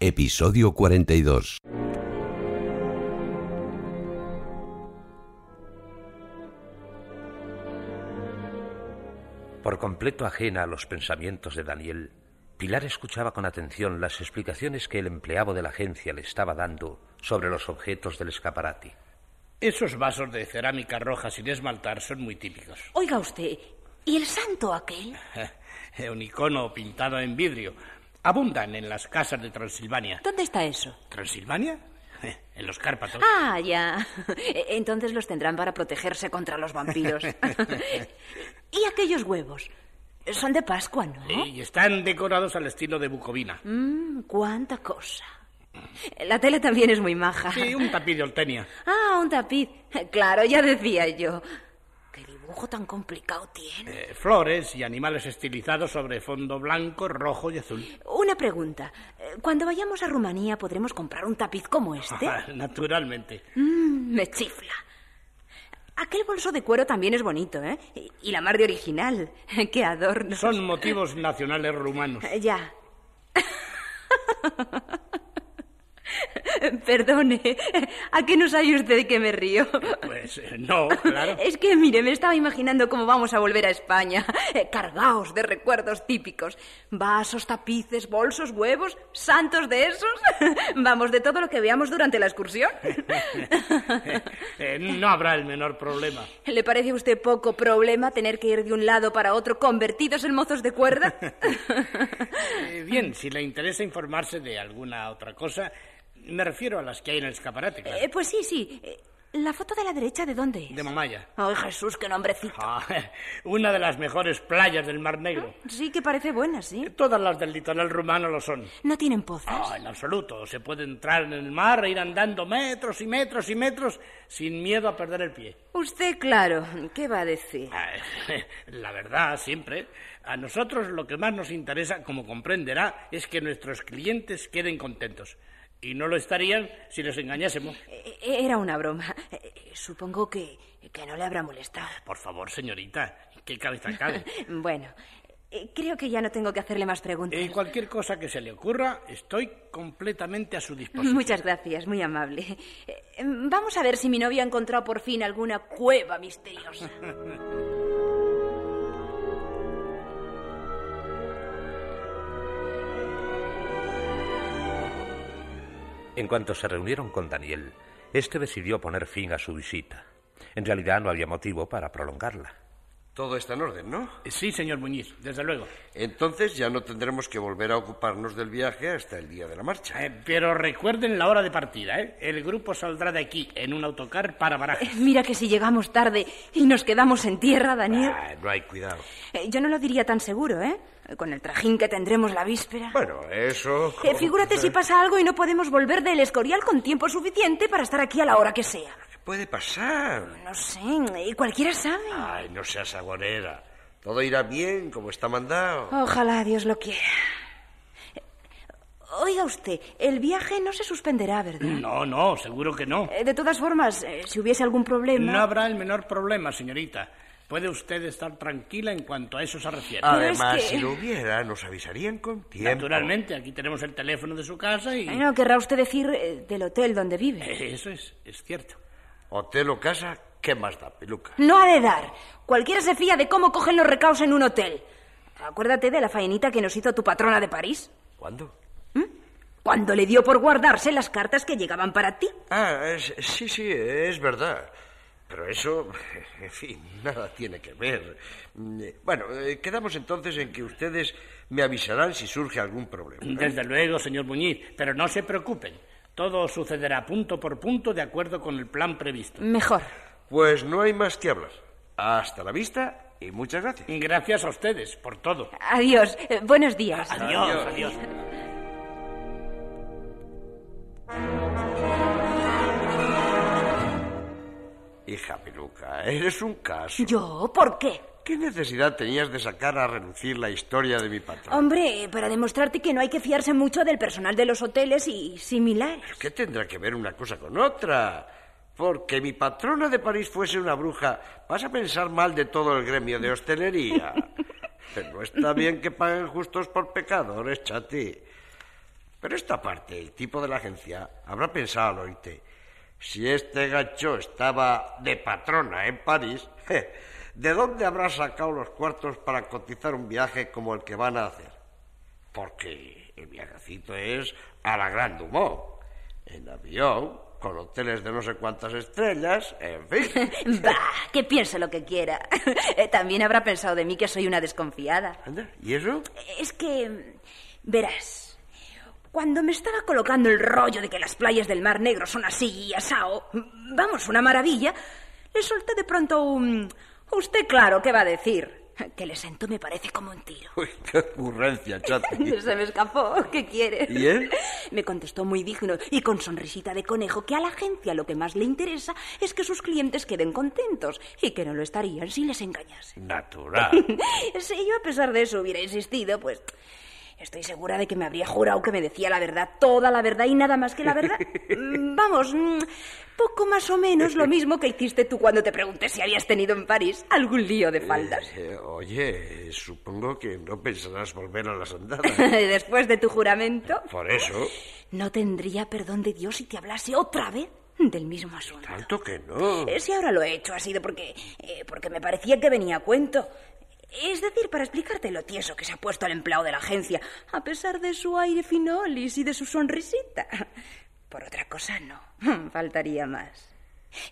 Episodio 42. Por completo ajena a los pensamientos de Daniel, Pilar escuchaba con atención las explicaciones que el empleado de la agencia le estaba dando sobre los objetos del escaparate. Esos vasos de cerámica roja sin esmaltar son muy típicos. Oiga usted, ¿y el santo aquel? Un icono pintado en vidrio. Abundan en las casas de Transilvania. ¿Dónde está eso? ¿Transilvania? En los Cárpatos. Ah, ya. Entonces los tendrán para protegerse contra los vampiros. ¿Y aquellos huevos? Son de Pascua, ¿no? Sí, y están decorados al estilo de Bucovina. Mmm, cuánta cosa. La tele también es muy maja. Sí, un tapiz de Oltenia. Ah, un tapiz. Claro, ya decía yo. ¿Qué dibujo tan complicado tiene? Eh, flores y animales estilizados sobre fondo blanco, rojo y azul. Una pregunta. Eh, Cuando vayamos a Rumanía, ¿podremos comprar un tapiz como este? Ah, Naturalmente. Mm, me chifla. Aquel bolso de cuero también es bonito, ¿eh? Y- Y la mar de original. ¡Qué adorno! Son motivos nacionales rumanos. Ya. Perdone, ¿a qué no sabe usted que me río? Pues eh, no, claro. Es que, mire, me estaba imaginando cómo vamos a volver a España. Eh, Cargaos de recuerdos típicos. Vasos, tapices, bolsos, huevos, santos de esos. Vamos, de todo lo que veamos durante la excursión. Eh, no habrá el menor problema. ¿Le parece a usted poco problema tener que ir de un lado para otro convertidos en mozos de cuerda? Bien, si le interesa informarse de alguna otra cosa, me refiero a las que hay en el escaparate, claro. Eh, pues sí, sí. Eh, ¿La foto de la derecha de dónde es? De Mamaya. Ay, Jesús, qué nombrecito. Ah, una de las mejores playas del Mar Negro. Sí que parece buena, sí. Todas las del litoral rumano lo son. ¿No tienen pozas? Ah, en absoluto. Se puede entrar en el mar e ir andando metros y metros y metros sin miedo a perder el pie. Usted, claro. ¿Qué va a decir? Ah, La verdad, siempre. A nosotros lo que más nos interesa, como comprenderá, es que nuestros clientes queden contentos. Y no lo estarían si les engañásemos. Eh, Era una broma. Eh, Supongo que, que no le habrá molestado. Por favor, señorita, ¿qué cabeza cabe? Bueno, eh, creo que ya no tengo que hacerle más preguntas. Eh, cualquier cosa que se le ocurra, estoy completamente a su disposición. Muchas gracias, muy amable. Eh, Vamos a ver si mi novio ha encontrado por fin alguna cueva misteriosa. En cuanto se reunieron con Daniel, este decidió poner fin a su visita. En realidad no había motivo para prolongarla. Todo está en orden, ¿no? Sí, señor Muñiz, desde luego. Entonces ya no tendremos que volver a ocuparnos del viaje hasta el día de la marcha. Eh, pero recuerden la hora de partida, ¿eh? El grupo saldrá de aquí en un autocar para Barajas. Mira que si llegamos tarde y nos quedamos en tierra, Daniel. Ah, no hay cuidado. Eh, Yo no lo diría tan seguro, ¿eh? Con el trajín que tendremos la víspera. Bueno, eso... Eh, figúrate si pasa algo y no podemos volver del Escorial con tiempo suficiente para estar aquí a la hora que sea. ¿Qué puede pasar? No sé, eh, cualquiera sabe. Ay, no seas agonera. Todo irá bien como está mandado. Ojalá Dios lo quiera. Eh, Oiga usted, el viaje no se suspenderá, ¿verdad? No, no, seguro que no. Eh, De todas formas, eh, si hubiese algún problema... No habrá el menor problema, señorita. Puede usted estar tranquila en cuanto a eso se refiere. Además, es que- si lo hubiera, nos avisarían con tiempo. Naturalmente, aquí tenemos el teléfono de su casa y... Eh, No querrá usted decir eh, del hotel donde vive. Eso es, es cierto. Hotel o casa, ¿qué más da, peluca? No ha de dar. Cualquiera se fía de cómo cogen los recaos en un hotel. Acuérdate de la faenita que nos hizo tu patrona de París. ¿Cuándo? Cuando le dio por guardarse las cartas que llegaban para ti. Ah, es- sí, sí, es verdad. Pero eso, en fin, nada tiene que ver. Mm, eh, Bueno, eh, quedamos entonces en que ustedes me avisarán si surge algún problema. ¿eh? Desde luego, señor Muñiz, pero no se preocupen. Todo sucederá punto por punto de acuerdo con el plan previsto. Mejor. Pues no hay más que hablar. Hasta la vista y muchas gracias. Gracias a ustedes por todo. Adiós. Eh, buenos días. adiós. adiós. adiós. Hija Peluca, eres un caso. ¿Yo? ¿Por qué? ¿Qué necesidad tenías de sacar a relucir la historia de mi patrón? Hombre, para demostrarte que no hay que fiarse mucho del personal de los hoteles y similares. ¿Qué tendrá que ver una cosa con otra? Porque mi patrona de París fuese una bruja, vas a pensar mal de todo el gremio de hostelería. Pero no está bien que paguen justos por pecadores, chati. Pero esta parte, el tipo de la agencia, habrá pensado al oírte. Si este gacho estaba de patrona en París, ¿de dónde habrá sacado los cuartos para cotizar un viaje como el que van a hacer? Porque el viajecito es a la Gran Dumont, en avión, con hoteles de no sé cuántas estrellas, en fin. bah, que piense lo que quiera. Eh, También habrá pensado de mí que soy una desconfiada. Anda, ¿y eso? Es que, verás, cuando me estaba colocando el rollo de que las playas del Mar Negro son así y asao, vamos, una maravilla, le solté de pronto un... Usted claro, ¿qué va a decir? Que le sentó me parece como un tiro. Uy, qué ocurrencia, chati. Se me escapó, ¿qué quiere? ¿Y él? Me contestó muy digno y con sonrisita de conejo que a la agencia lo que más le interesa es que sus clientes queden contentos y que no lo estarían si les engañase. Natural. Si yo a pesar de eso hubiera insistido, pues estoy segura de que me habría jurado que me decía la verdad, toda la verdad y nada más que la verdad. Vamos, mm, poco más o menos lo mismo que hiciste tú cuando te pregunté si habías tenido en París algún lío de faldas. Eh, oye, supongo que no pensarás volver a las andadas. Después de tu juramento, Por eso, no tendría perdón de Dios si te hablase otra vez del mismo asunto. tanto que no. Eh, Si ahora lo he hecho ha sido porque, eh, porque me parecía que venía a cuento. Es decir, para explicarte lo tieso que se ha puesto el empleado de la agencia, a pesar de su aire finolis y de su sonrisita. Por otra cosa, no. Faltaría más.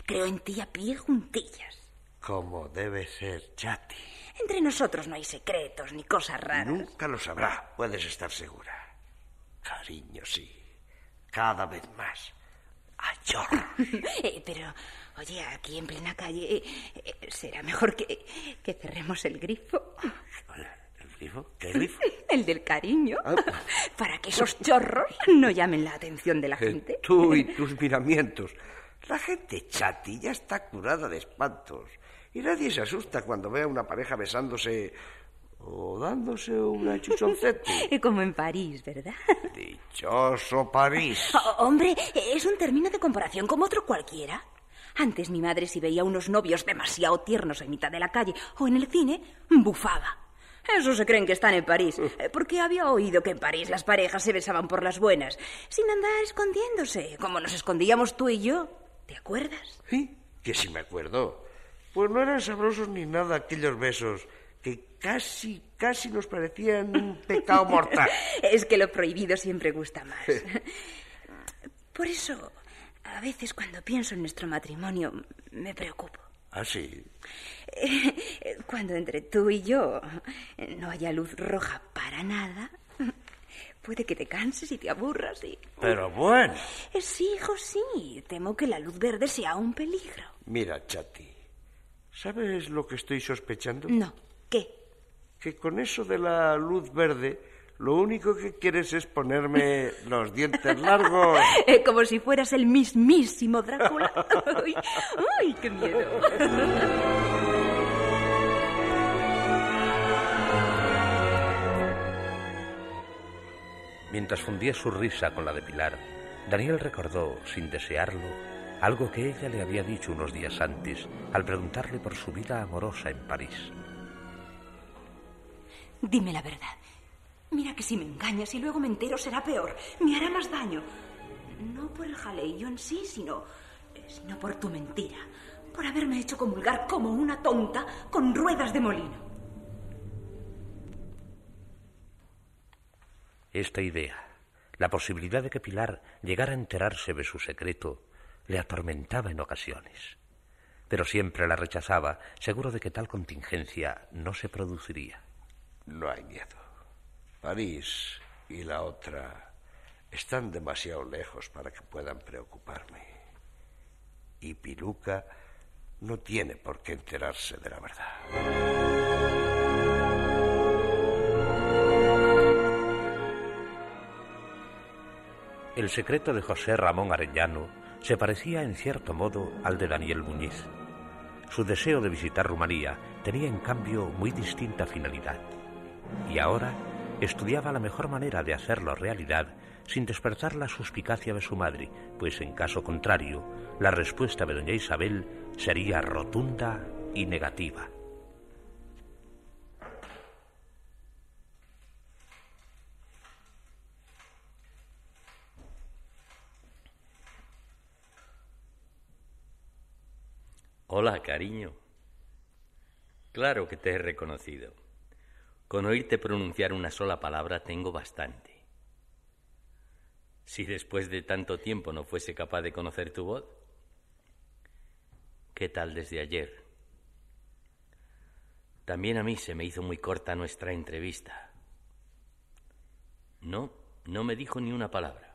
Creo en ti a pie juntillas. Como debe ser, chati. Entre nosotros no hay secretos ni cosas raras. Nunca lo sabrá, puedes estar segura. Cariño, sí. Cada vez más. A chorro. Eh, pero, oye, aquí en plena calle, eh, eh, será mejor que, que cerremos el grifo. ¿El grifo? ¿Qué grifo? El del cariño. Ah. Para que esos chorros no llamen la atención de la Eh, gente. Tú y tus miramientos. La gente chati ya está curada de espantos. Y nadie se asusta cuando ve a una pareja besándose o dándose una chuchoncete. Como en París, ¿verdad? Dichoso París. Oh, hombre, es un término de comparación como otro cualquiera. Antes mi madre si veía unos novios demasiado tiernos en mitad de la calle o en el cine, bufaba. Eso se creen que están en París, eh, porque había oído que en París las parejas se besaban por las buenas, sin andar escondiéndose, como nos escondíamos tú y yo. ¿Te acuerdas? ¿Sí? Que si me acuerdo. Pues no eran sabrosos ni nada aquellos besos que casi, casi nos parecían un pecado mortal. Es que lo prohibido siempre gusta más. Por eso, a veces cuando pienso en nuestro matrimonio, me preocupo. ¿Ah, sí? Eh, Cuando entre tú y yo no haya luz roja para nada, puede que te canses y te aburras y... Pero bueno. Eh, Sí, hijo, sí. Temo que la luz verde sea un peligro. Mira, Chati, ¿sabes lo que estoy sospechando? No. ¿Qué? Que con eso de la luz verde, lo único que quieres es ponerme los dientes largos. Eh, Como si fueras el mismísimo Drácula. ¡Ay, ay, qué miedo! Mientras fundía su risa con la de Pilar, Daniel recordó, sin desearlo, algo que ella le había dicho unos días antes al preguntarle por su vida amorosa en París. Dime la verdad. Mira que si me engañas y luego me entero será peor. Me hará más daño. No por el jaleillo en sí, sino, sino por tu mentira. Por haberme hecho comulgar como una tonta con ruedas de molino. Esta idea, la posibilidad de que Pilar llegara a enterarse de su secreto, le atormentaba en ocasiones. Pero siempre la rechazaba, seguro de que tal contingencia no se produciría. No hay miedo. París y la otra están demasiado lejos para que puedan preocuparme. Y Piluca no tiene por qué enterarse de la verdad. El secreto de José Ramón Arellano se parecía en cierto modo al de Daniel Muñiz. Su deseo de visitar Rumanía tenía en cambio muy distinta finalidad. Y ahora estudiaba la mejor manera de hacerlo realidad sin despertar la suspicacia de su madre, pues en caso contrario, la respuesta de doña Isabel sería rotunda y negativa. Hola, cariño. Claro que te he reconocido. Con oírte pronunciar una sola palabra tengo bastante. Si después de tanto tiempo no fuese capaz de conocer tu voz, ¿qué tal desde ayer? También a mí se me hizo muy corta nuestra entrevista. No, no me dijo ni una palabra.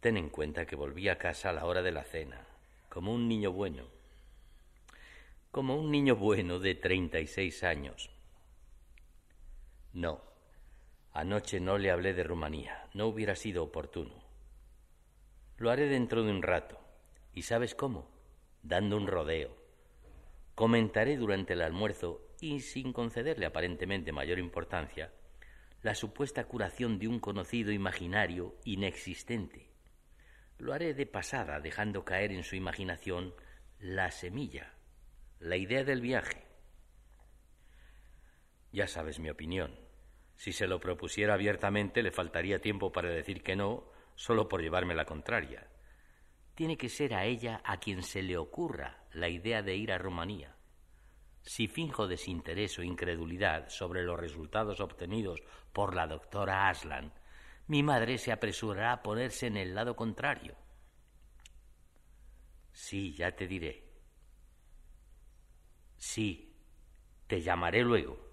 Ten en cuenta que volví a casa a la hora de la cena, como un niño bueno. Como un niño bueno de treinta y seis años. No, anoche no le hablé de Rumanía, no hubiera sido oportuno. Lo haré dentro de un rato. ¿Y sabes cómo? Dando un rodeo. Comentaré durante el almuerzo, y sin concederle aparentemente mayor importancia, la supuesta curación de un conocido imaginario inexistente. Lo haré de pasada, dejando caer en su imaginación la semilla, la idea del viaje. Ya sabes mi opinión. Si se lo propusiera abiertamente, le faltaría tiempo para decir que no, solo por llevarme la contraria. Tiene que ser a ella a quien se le ocurra la idea de ir a Rumanía. Si finjo desinterés o incredulidad sobre los resultados obtenidos por la doctora Aslan, mi madre se apresurará a ponerse en el lado contrario. Sí, ya te diré. Sí, te llamaré luego.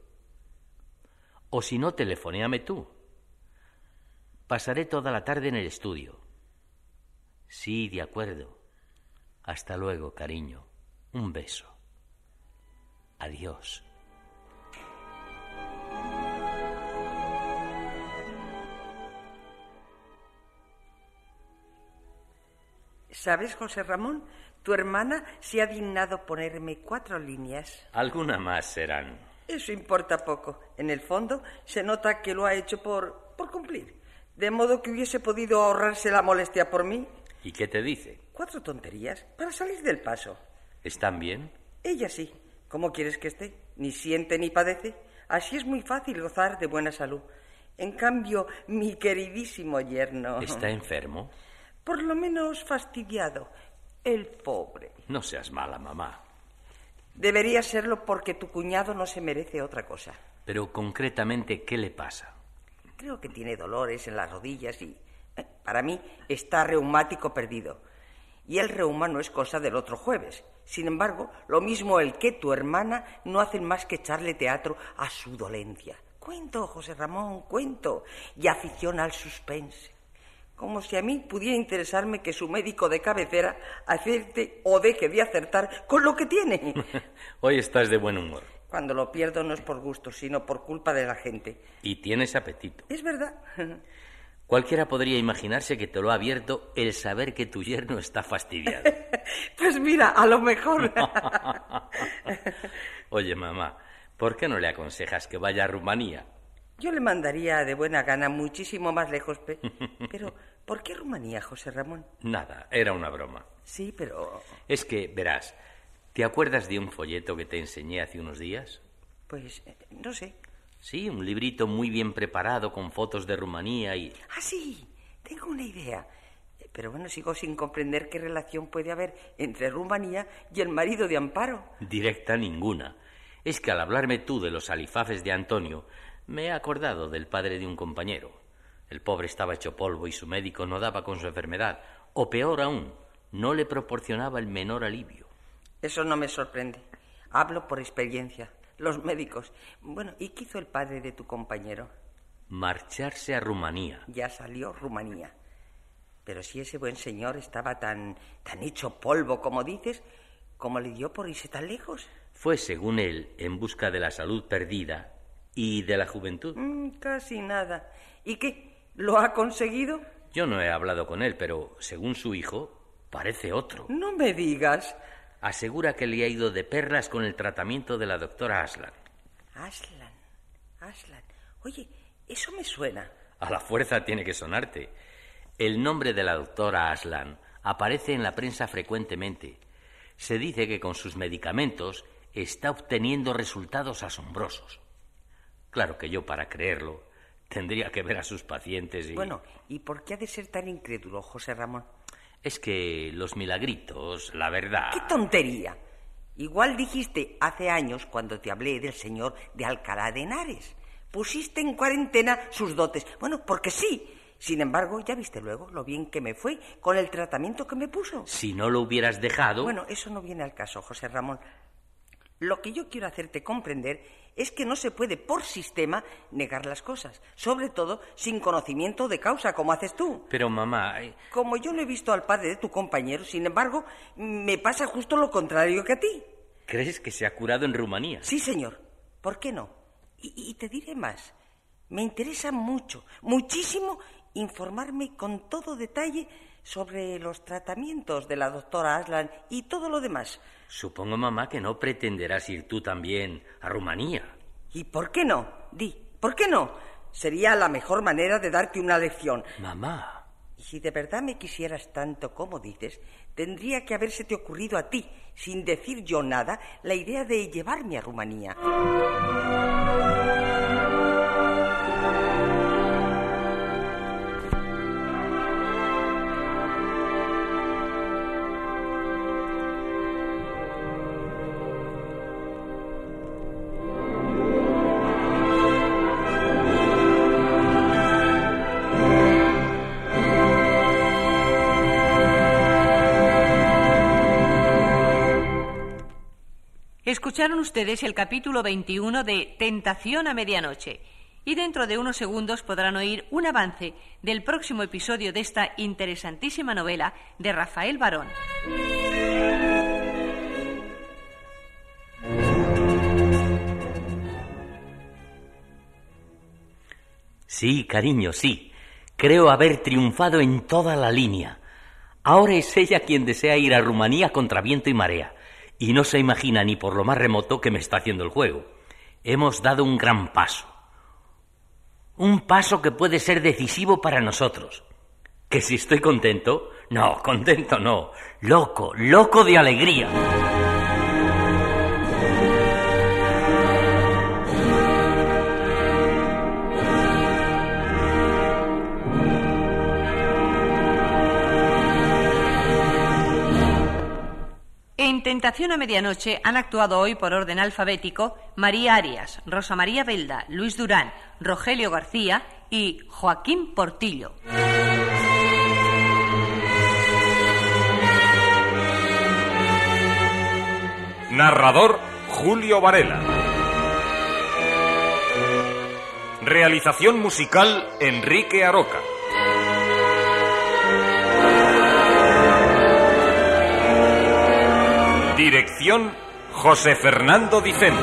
O si no, telefonéame tú. Pasaré toda la tarde en el estudio. Sí, de acuerdo. Hasta luego, cariño. Un beso. Adiós. ¿Sabes, José Ramón? Tu hermana se ha dignado ponerme cuatro líneas. Alguna más serán. Eso importa poco. En el fondo, se nota que lo ha hecho por, por cumplir. De modo que hubiese podido ahorrarse la molestia por mí. ¿Y qué te dice? Cuatro tonterías para salir del paso. ¿Están bien? Ella sí. ¿Cómo quieres que esté? Ni siente ni padece. Así es muy fácil gozar de buena salud. En cambio, mi queridísimo yerno. ¿Está enfermo? Por lo menos fastidiado. El pobre. No seas mala, mamá. Debería serlo porque tu cuñado no se merece otra cosa. Pero concretamente, ¿qué le pasa? Creo que tiene dolores en las rodillas y, eh, para mí, está reumático perdido. Y el reuma no es cosa del otro jueves. Sin embargo, lo mismo el que tu hermana no hacen más que echarle teatro a su dolencia. Cuento, José Ramón, cuento. Y afición al suspense. Como si a mí pudiera interesarme que su médico de cabecera acierte o deje de acertar con lo que tiene. Hoy estás de buen humor. Cuando lo pierdo no es por gusto, sino por culpa de la gente. Y tienes apetito. Es verdad. Cualquiera podría imaginarse que te lo ha abierto el saber que tu yerno está fastidiado. Pues mira, a lo mejor. Oye, mamá, ¿por qué no le aconsejas que vaya a Rumanía? Yo le mandaría de buena gana muchísimo más lejos, pe- pero ¿por qué Rumanía, José Ramón? Nada, era una broma. Sí, pero Es que, verás, ¿te acuerdas de un folleto que te enseñé hace unos días? pues eh, no sé. Sí, un librito muy bien preparado con fotos de Rumanía y... Ah, sí, tengo una idea. Eh, Pero bueno, sigo sin comprender qué relación puede haber entre Rumanía y el marido de Amparo. Directa ninguna. Es que al hablarme tú de los alifafes de Antonio, me he acordado del padre de un compañero. El pobre estaba hecho polvo y su médico no daba con su enfermedad, o peor aún, no le proporcionaba el menor alivio. Eso no me sorprende. Hablo por experiencia. Los médicos. Bueno, ¿y qué hizo el padre de tu compañero? Marcharse a Rumanía. Ya salió Rumanía. Pero si ese buen señor estaba tan, tan hecho polvo como dices, ¿cómo le dio por irse tan lejos? Fue, según él, en busca de la salud perdida y de la juventud. Mm, casi nada. ¿Y qué? ¿Lo ha conseguido? Yo no he hablado con él, pero según su hijo, parece otro. No me digas. Asegura que le ha ido de perlas con el tratamiento de la doctora Aslan. Aslan, Aslan. Oye, eso me suena. A la fuerza tiene que sonarte. El nombre de la doctora Aslan aparece en la prensa frecuentemente. Se dice que con sus medicamentos está obteniendo resultados asombrosos. Claro que yo, para creerlo, tendría que ver a sus pacientes y... Bueno, ¿y por qué ha de ser tan incrédulo, José Ramón? Es que los milagritos, la verdad... ¡Qué tontería! Igual dijiste hace años, cuando te hablé del señor de Alcalá de Henares. Pusiste en cuarentena sus dotes. Bueno, porque sí. Sin embargo, ya viste luego lo bien que me fue con el tratamiento que me puso. Si no lo hubieras dejado... Bueno, eso no viene al caso, José Ramón. Lo que yo quiero hacerte comprender es que no se puede por sistema negar las cosas, sobre todo sin conocimiento de causa, como haces tú. Pero mamá... eh, Como yo no he visto al padre de tu compañero, sin embargo, me pasa justo lo contrario que a ti. ¿Crees que se ha curado en Rumanía? Sí, señor. ¿Por qué no? Y, y te diré más. Me interesa mucho, muchísimo, informarme con todo detalle sobre los tratamientos de la doctora Aslan y todo lo demás. Supongo, mamá, que no pretenderás ir tú también a Rumanía. ¿Y por qué no? Di, ¿por qué no? Sería la mejor manera de darte una lección. Mamá. Y si de verdad me quisieras tanto como dices, tendría que habérsete ocurrido a ti, sin decir yo nada, la idea de llevarme a Rumanía. Escucharon ustedes el capítulo 21 de Tentación a Medianoche y dentro de unos segundos podrán oír un avance del próximo episodio de esta interesantísima novela de Rafael Barón. Sí, cariño, sí. Creo haber triunfado en toda la línea. Ahora es ella quien desea ir a Rumanía contra viento y marea, y no se imagina ni por lo más remoto que me está haciendo el juego. Hemos dado un gran paso. Un paso que puede ser decisivo para nosotros. ¿Que si estoy contento? No, contento no. Loco, loco de alegría. Tentación a Medianoche han actuado hoy por orden alfabético María Arias, Rosa María Belda, Luis Durán, Rogelio García y Joaquín Portillo. Narrador Julio Varela. Realización musical Enrique Aroca. Dirección José Fernando Dicento.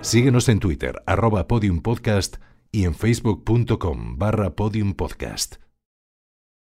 Síguenos en Twitter, arroba podiumpodcast y en facebook.com barra podiumpodcast.